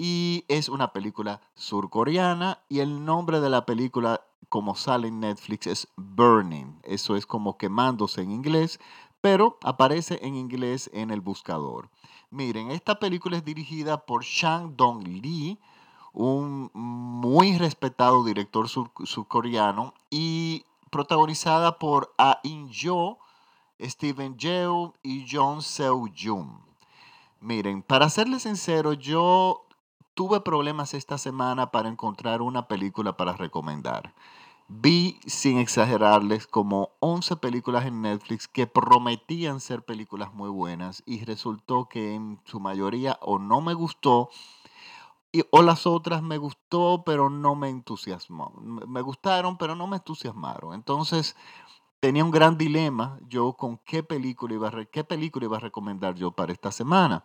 y es una película surcoreana y el nombre de la película como sale en Netflix es Burning. Eso es como quemándose en inglés, pero aparece en inglés en el buscador. Miren, esta película es dirigida por Shang Dong Lee, un muy respetado director surcoreano y protagonizada por Ah In-jo, Steven Yeun y Jung Seo-jung. Miren, para serles sincero, yo tuve problemas esta semana para encontrar una película para recomendar. Vi, sin exagerarles, como 11 películas en Netflix que prometían ser películas muy buenas y resultó que en su mayoría o no me gustó y, o las otras me gustó pero no me entusiasmó. Me gustaron pero no me entusiasmaron. Entonces tenía un gran dilema yo con qué película iba qué película iba a recomendar yo para esta semana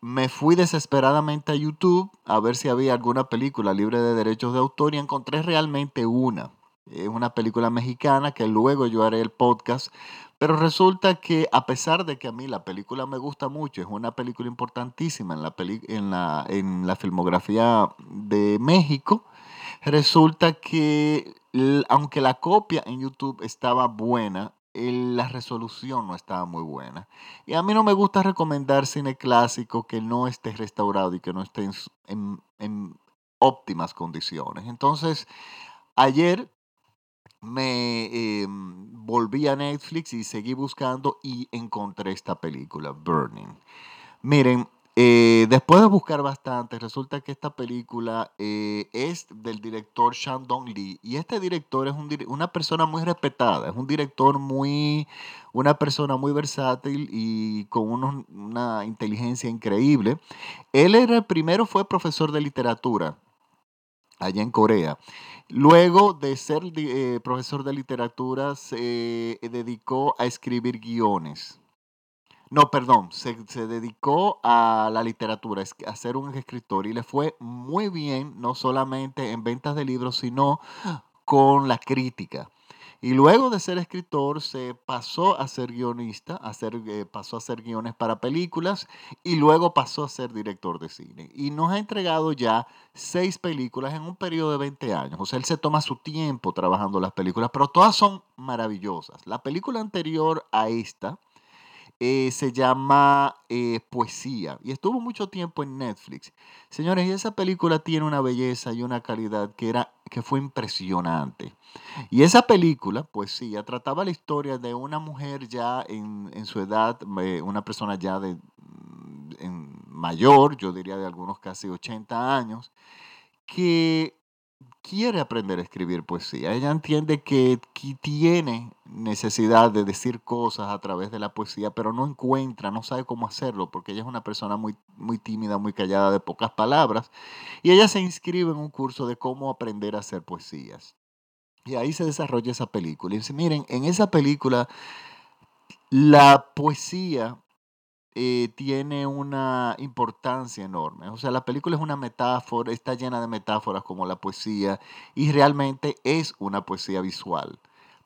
me fui desesperadamente a YouTube a ver si había alguna película libre de derechos de autor y encontré realmente una. Es una película mexicana que luego yo haré el podcast, pero resulta que a pesar de que a mí la película me gusta mucho, es una película importantísima en la, en la, en la filmografía de México, resulta que aunque la copia en YouTube estaba buena, la resolución no estaba muy buena. Y a mí no me gusta recomendar cine clásico que no esté restaurado y que no esté en, óptimas condiciones. Entonces, ayer me em, volví a Netflix y seguí buscando y encontré esta película, Burning. Miren, eh, después de buscar bastante, resulta que esta película eh, es del director Shandong Lee. Y este director es una persona muy respetada, es un director muy, una persona muy versátil y con una inteligencia increíble. Él era, primero fue profesor de literatura allá en Corea. Luego de ser eh, profesor de literatura, se dedicó a escribir guiones. No, perdón, se, dedicó a la literatura, a ser un escritor y le fue muy bien, no solamente en ventas de libros, sino con la crítica. Y luego de ser escritor se pasó a ser guionista, a eh, pasó a hacer guiones para películas y luego pasó a ser director de cine. Y nos ha entregado ya seis películas en un periodo de 20 años. O sea, él se toma su tiempo trabajando las películas, pero todas son maravillosas. La película anterior a esta, eh, se llama eh, Poesía y estuvo mucho tiempo en Netflix. Señores, y esa película tiene una belleza y una calidad que, era, que fue impresionante. Y esa película, Poesía, trataba la historia de una mujer ya en, su edad, eh, una persona ya de mm, mayor, yo diría de algunos casi 80 años, que quiere aprender a escribir poesía. Ella entiende que, tiene necesidad de decir cosas a través de la poesía, pero no encuentra, no sabe cómo hacerlo, porque ella es una persona muy, muy tímida, muy callada, de pocas palabras. Y ella se inscribe en un curso de cómo aprender a hacer poesías. Y ahí se desarrolla esa película. Y dice, miren, en esa película la poesía eh, tiene una importancia enorme. O sea, la película es una metáfora, está llena de metáforas como la poesía y realmente es una poesía visual.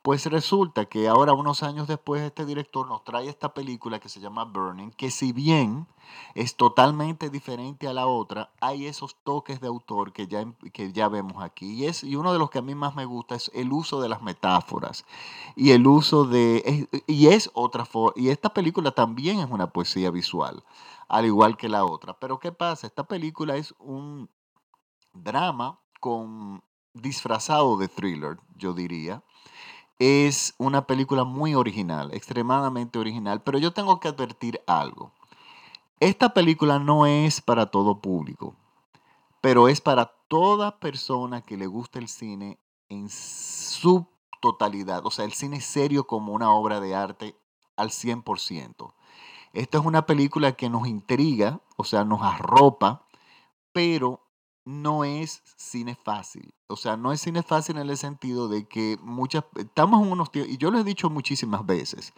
Pues resulta que ahora, unos años después, este director nos trae esta película que se llama Burning, que si bien es totalmente diferente a la otra, hay esos toques de autor que ya, que ya vemos aquí. Y, es, y uno de los que a mí más me gusta es el uso de las metáforas. Y el uso de... y es otra Y esta película también es una poesía visual, al igual que la otra. Pero ¿qué pasa? Esta película es un drama con disfrazado de thriller, yo diría es una película muy original, extremadamente original, pero yo tengo que advertir algo. Esta película no es para todo público, pero es para toda persona que le gusta el cine en su totalidad, o sea, el cine serio como una obra de arte al 100%. Esta es una película que nos intriga, o sea, nos arropa, pero no es cine fácil. O sea, no es cine fácil en el sentido de que muchas, estamos en unos tiempos, y yo lo he dicho muchísimas veces,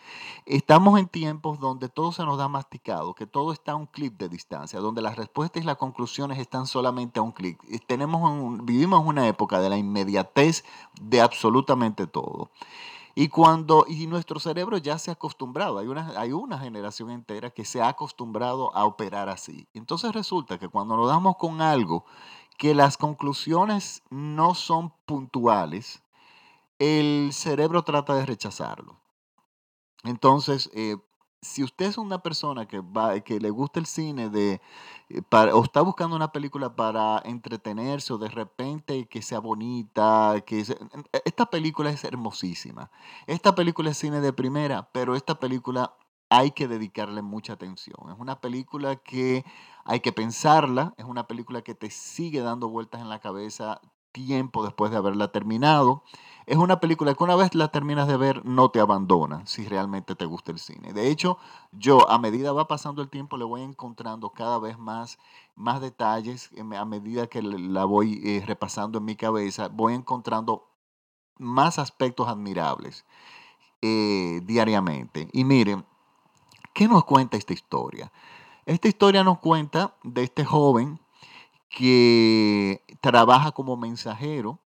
estamos en tiempos donde todo se nos da masticado, que todo está a un clic de distancia, donde las respuestas y las conclusiones están solamente a un clic. Tenemos vivimos en una época de la inmediatez de absolutamente todo. Y cuando, y nuestro cerebro ya se ha acostumbrado, hay una, hay una generación entera que se ha acostumbrado a operar así. Entonces resulta que cuando nos damos con algo que las conclusiones no son puntuales, el cerebro trata de rechazarlo. Entonces, eh, si usted es una persona que, va, que le gusta el cine de, eh, o está buscando una película para entretenerse o de repente que sea bonita, que e, esta película es hermosísima. Esta película es cine de primera, pero esta película hay que dedicarle mucha atención. Es una película que hay que pensarla, es una película que te sigue dando vueltas en la cabeza tiempo después de haberla terminado. Es una película que una vez la terminas de ver no te abandona si realmente te gusta el cine. De hecho, yo a medida va pasando el tiempo le voy encontrando cada vez más, más detalles, a medida que la voy eh, repasando en mi cabeza, voy encontrando más aspectos admirables eh, diariamente. Y miren, ¿qué nos cuenta esta historia? Esta historia nos cuenta de este joven que trabaja como mensajero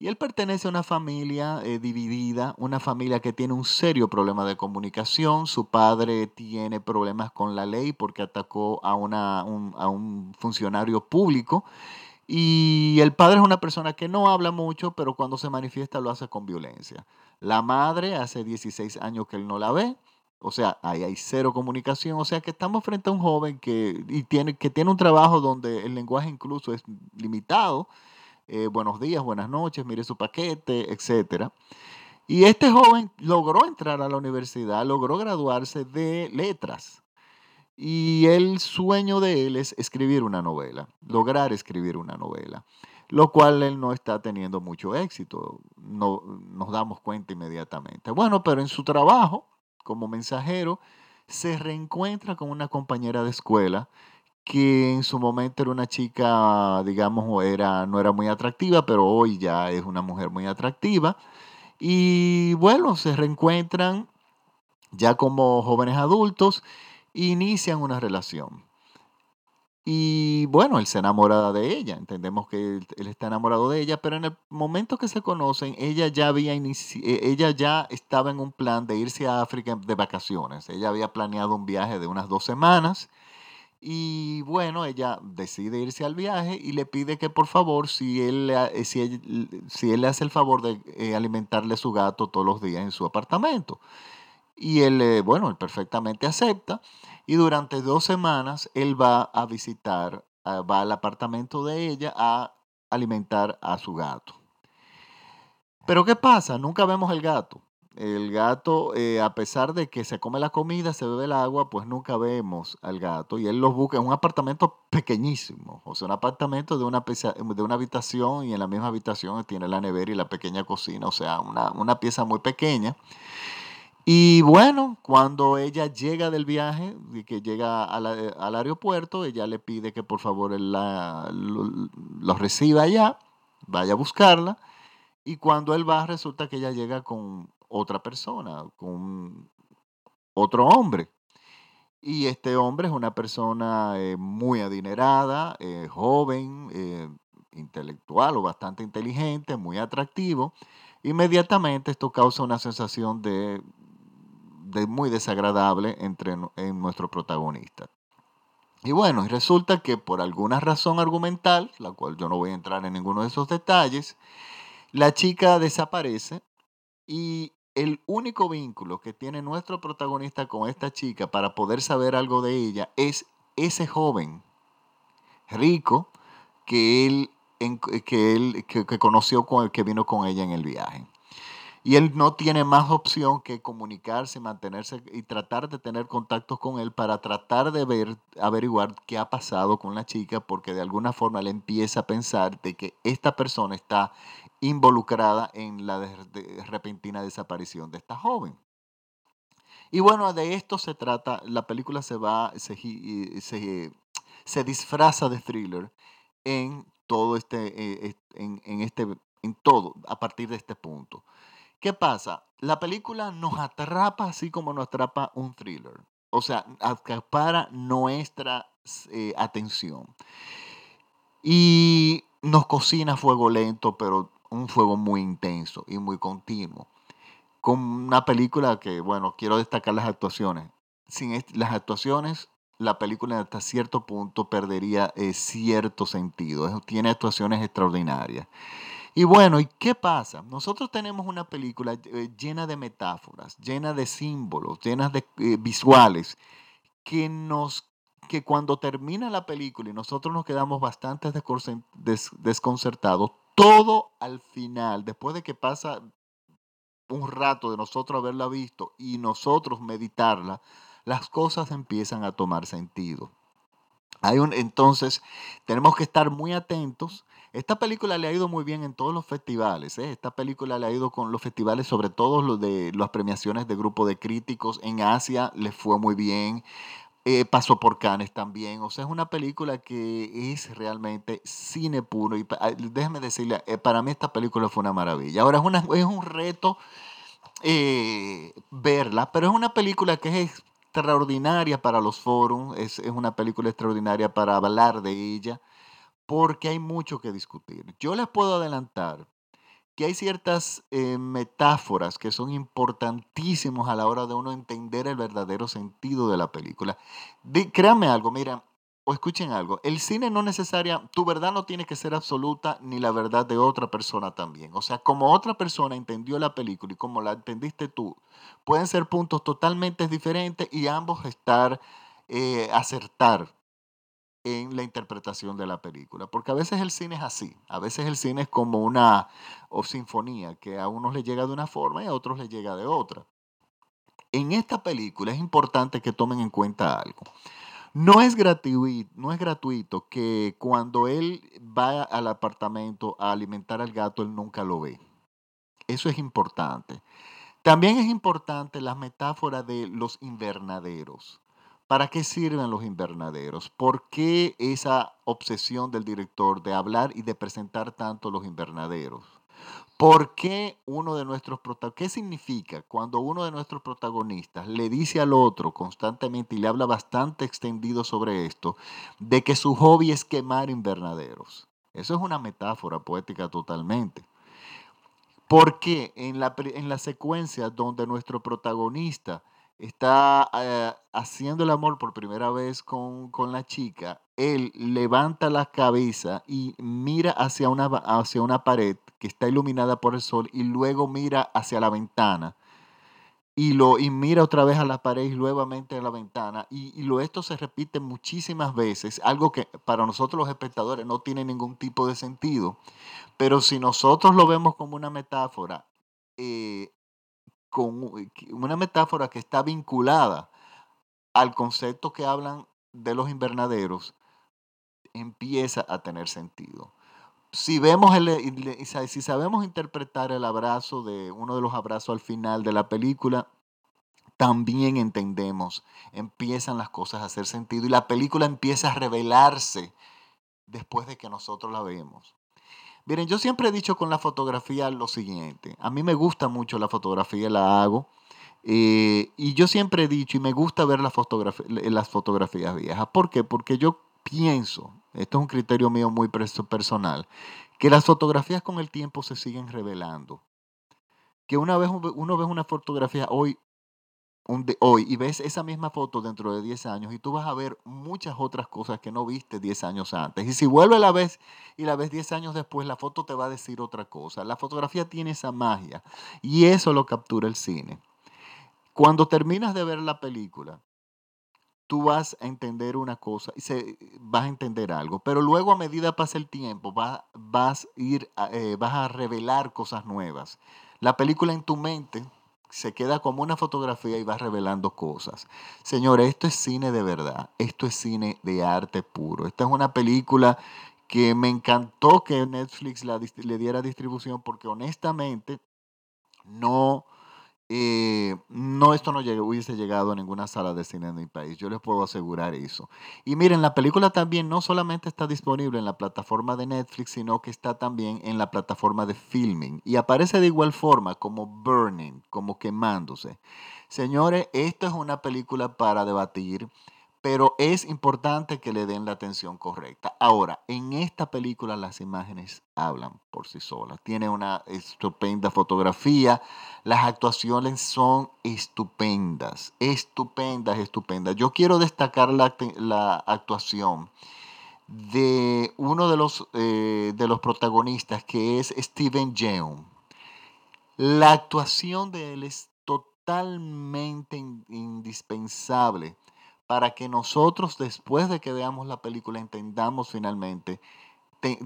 y él pertenece a una familia eh, dividida, una familia que tiene un serio problema de comunicación. Su padre tiene problemas con la ley porque atacó a, una, un, a un funcionario público. Y el padre es una persona que no habla mucho, pero cuando se manifiesta lo hace con violencia. La madre hace 16 años que él no la ve. O sea, ahí hay cero comunicación. O sea que estamos frente a un joven que, y tiene, que tiene un trabajo donde el lenguaje incluso es limitado. Eh, buenos días, buenas noches, mire su paquete, etc. Y este joven logró entrar a la universidad, logró graduarse de letras. Y el sueño de él es escribir una novela, lograr escribir una novela, lo cual él no está teniendo mucho éxito, no, nos damos cuenta inmediatamente. Bueno, pero en su trabajo, como mensajero, se reencuentra con una compañera de escuela que en su momento era una chica, digamos, era, no era muy atractiva, pero hoy ya es una mujer muy atractiva. Y bueno, se reencuentran ya como jóvenes adultos, inician una relación. Y bueno, él se enamora de ella, entendemos que él, está enamorado de ella, pero en el momento que se conocen, ella ya había e, ella ya estaba en un plan de irse a África de vacaciones. Ella había planeado un viaje de unas dos semanas y bueno, ella decide irse al viaje y le pide que por favor, si él, eh, si si él le hace el favor de eh, alimentarle su gato todos los días en su apartamento. Y él, eh, bueno, él perfectamente acepta. Y durante dos semanas él va a visitar, va al apartamento de ella a alimentar a su gato. Pero ¿qué pasa? Nunca vemos el gato. El gato, eh, a pesar de que se come la comida, se bebe el agua, pues nunca vemos al gato. Y él los busca en un apartamento pequeñísimo. O sea, un apartamento de una, de una habitación y en la misma habitación tiene la nevera y la pequeña cocina. O sea, una, una pieza muy pequeña. Y bueno, cuando ella llega del viaje, que llega eh, al, aeropuerto, ella le pide que por favor la, lo, reciba allá, vaya a buscarla. Y cuando él va, resulta que ella llega con otra persona, con otro hombre. Y este hombre es una persona eh, muy adinerada, eh, joven, intelectual o bastante inteligente, muy atractivo. Inmediatamente esto causa una sensación de muy desagradable entre en nuestro protagonista. Y bueno, resulta que por alguna razón argumental, la cual yo no voy a entrar en ninguno de esos detalles, la chica desaparece y el único vínculo que tiene nuestro protagonista con esta chica para poder saber algo de ella es ese joven rico que él, que él que conoció con el que vino con ella en el viaje. Y él no tiene más opción que comunicarse, mantenerse y tratar de tener contactos con él para tratar de ver, averiguar qué ha pasado con la chica, porque de alguna forma él empieza a pensar de que esta persona está involucrada en la repentina desaparición de esta joven. Y bueno, de esto se trata, la película se va, se, se, disfraza de thriller en todo este, eh, en este, en todo, a partir de este punto. ¿Qué pasa? La película nos atrapa así como nos atrapa un thriller. O sea, acapara nuestra eh, atención. Y nos cocina fuego lento, pero un fuego muy intenso y muy continuo. Con una película que, bueno, quiero destacar las actuaciones. Sin las actuaciones, la película hasta cierto punto perdería eh, cierto sentido. Tiene actuaciones extraordinarias. Y bueno, ¿y qué pasa? Nosotros tenemos una película eh, llena de metáforas, llena de símbolos, llena de eh, visuales, que nos que cuando termina la película y nosotros nos quedamos bastante desconcertados, todo al final, después de que pasa un rato de nosotros haberla visto y nosotros meditarla, las cosas empiezan a tomar sentido. Hay un, entonces, tenemos que estar muy atentos. Esta película le ha ido muy bien en todos los festivales. ¿eh? Esta película le ha ido con los festivales, sobre todo los de las premiaciones de grupo de críticos. En Asia le fue muy bien. Eh, pasó por Cannes también. O sea, es una película que es realmente cine puro. Y déjeme decirle, eh, para mí esta película fue una maravilla. Ahora es, una, es un reto verla, pero es una película que es extraordinaria para los foros, es, una película extraordinaria para hablar de ella, porque hay mucho que discutir. Yo les puedo adelantar que hay ciertas eh, metáforas que son importantísimas a la hora de uno entender el verdadero sentido de la película. créanme algo, mira, o escuchen algo, el cine no necesaria, tu verdad no tiene que ser absoluta ni la verdad de otra persona también. O sea, como otra persona entendió la película y como la entendiste tú, pueden ser puntos totalmente diferentes y ambos estar, eh, acertar en la interpretación de la película. Porque a veces el cine es así, a veces el cine es como una sinfonía, que a unos le llega de una forma y a otros le llega de otra. En esta película es importante que tomen en cuenta algo. No es, gratuito, no es gratuito que cuando él va al apartamento a alimentar al gato, él nunca lo ve. Eso es importante. También es importante la metáfora de los invernaderos. ¿Para qué sirven los invernaderos? ¿Por qué esa obsesión del director de hablar y de presentar tanto los invernaderos? ¿Por qué uno de nuestros qué significa cuando uno de nuestros protagonistas le dice al otro constantemente y le habla bastante extendido sobre esto, de que su hobby es quemar invernaderos? Eso es una metáfora poética totalmente. Porque en la, en la secuencia donde nuestro protagonista está eh, haciendo el amor por primera vez con, la chica, él levanta la cabeza y mira hacia una, hacia una pared que está iluminada por el sol y luego mira hacia la ventana. Y, lo, y mira otra vez a la pared y nuevamente a la ventana. Y, y lo, esto se repite muchísimas veces, algo que para nosotros los espectadores no tiene ningún tipo de sentido. Pero si nosotros lo vemos como una metáfora, eh, con una metáfora que está vinculada al concepto que hablan de los invernaderos, empieza a tener sentido. Si, vemos el, si sabemos interpretar el abrazo de uno de los abrazos al final de la película, también entendemos, empiezan las cosas a hacer sentido y la película empieza a revelarse después de que nosotros la vemos. Miren, yo siempre he dicho con la fotografía lo siguiente. A mí me gusta mucho la fotografía, la hago. Eh, y yo siempre he dicho, y me gusta ver las fotografías viejas. ¿Por qué? Porque yo pienso, esto es un criterio mío muy personal, que las fotografías con el tiempo se siguen revelando. Que una vez uno ve una fotografía hoy hoy y ves esa misma foto dentro de 10 años y tú vas a ver muchas otras cosas que no viste 10 años antes. Y si vuelve la vez y la ves 10 años después, la foto te va a decir otra cosa. La fotografía tiene esa magia y eso lo captura el cine. Cuando terminas de ver la película, tú vas a entender una cosa y se, vas a entender algo, pero luego a medida pasa el tiempo, vas, vas, ir eh, vas a revelar cosas nuevas. La película en tu mente se queda como una fotografía y va revelando cosas. Señores, esto es cine de verdad, esto es cine de arte puro. Esta es una película que me encantó que Netflix le diera distribución porque honestamente no eh, no, esto no hubiese llegado a ninguna sala de cine en mi país, yo les puedo asegurar eso. Y miren, la película también no solamente está disponible en la plataforma de Netflix, sino que está también en la plataforma de Filming y aparece de igual forma como Burning, como quemándose. Señores, esto es una película para debatir pero es importante que le den la atención correcta. Ahora, en esta película las imágenes hablan por sí solas. Tiene una estupenda fotografía, las actuaciones son estupendas, estupendas, estupendas. Yo quiero destacar la, actuación de uno de los, eh, de los protagonistas, que es Steven Yeun. La actuación de él es totalmente indispensable para que nosotros después de que veamos la película entendamos finalmente,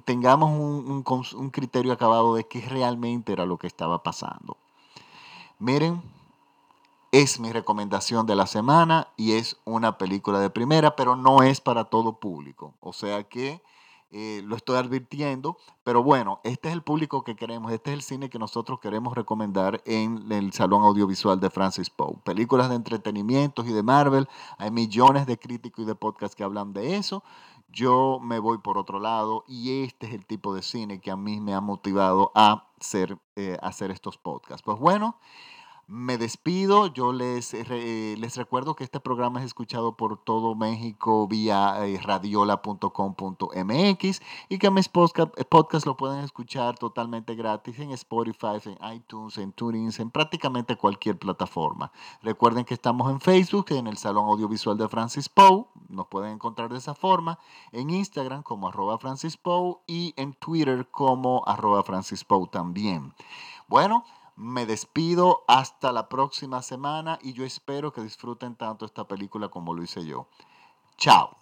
tengamos un, un criterio acabado de qué realmente era lo que estaba pasando. Miren, es mi recomendación de la semana y es una película de primera, pero no es para todo público. O sea que eh, lo estoy advirtiendo, pero bueno, este es el público que queremos, este es el cine que nosotros queremos recomendar en el Salón Audiovisual de Francis Poe. Películas de entretenimientos y de Marvel, hay millones de críticos y de podcasts que hablan de eso. Yo me voy por otro lado y este es el tipo de cine que a mí me ha motivado a hacer, eh, hacer estos podcasts. Pues bueno. Me despido, yo les, les recuerdo que este programa es escuchado por todo México vía eh, radiola.com.mx y que mis eh, podcast lo pueden escuchar totalmente gratis en Spotify, en iTunes, en TuneIn, en prácticamente cualquier plataforma. Recuerden que estamos en Facebook, en el Salón Audiovisual de Francis Poe, nos pueden encontrar de esa forma, en Instagram como arroba Francis Poe y en Twitter como arroba Francis Poe también. Bueno, me despido hasta la próxima semana y yo espero que disfruten tanto esta película como lo hice yo. Chao.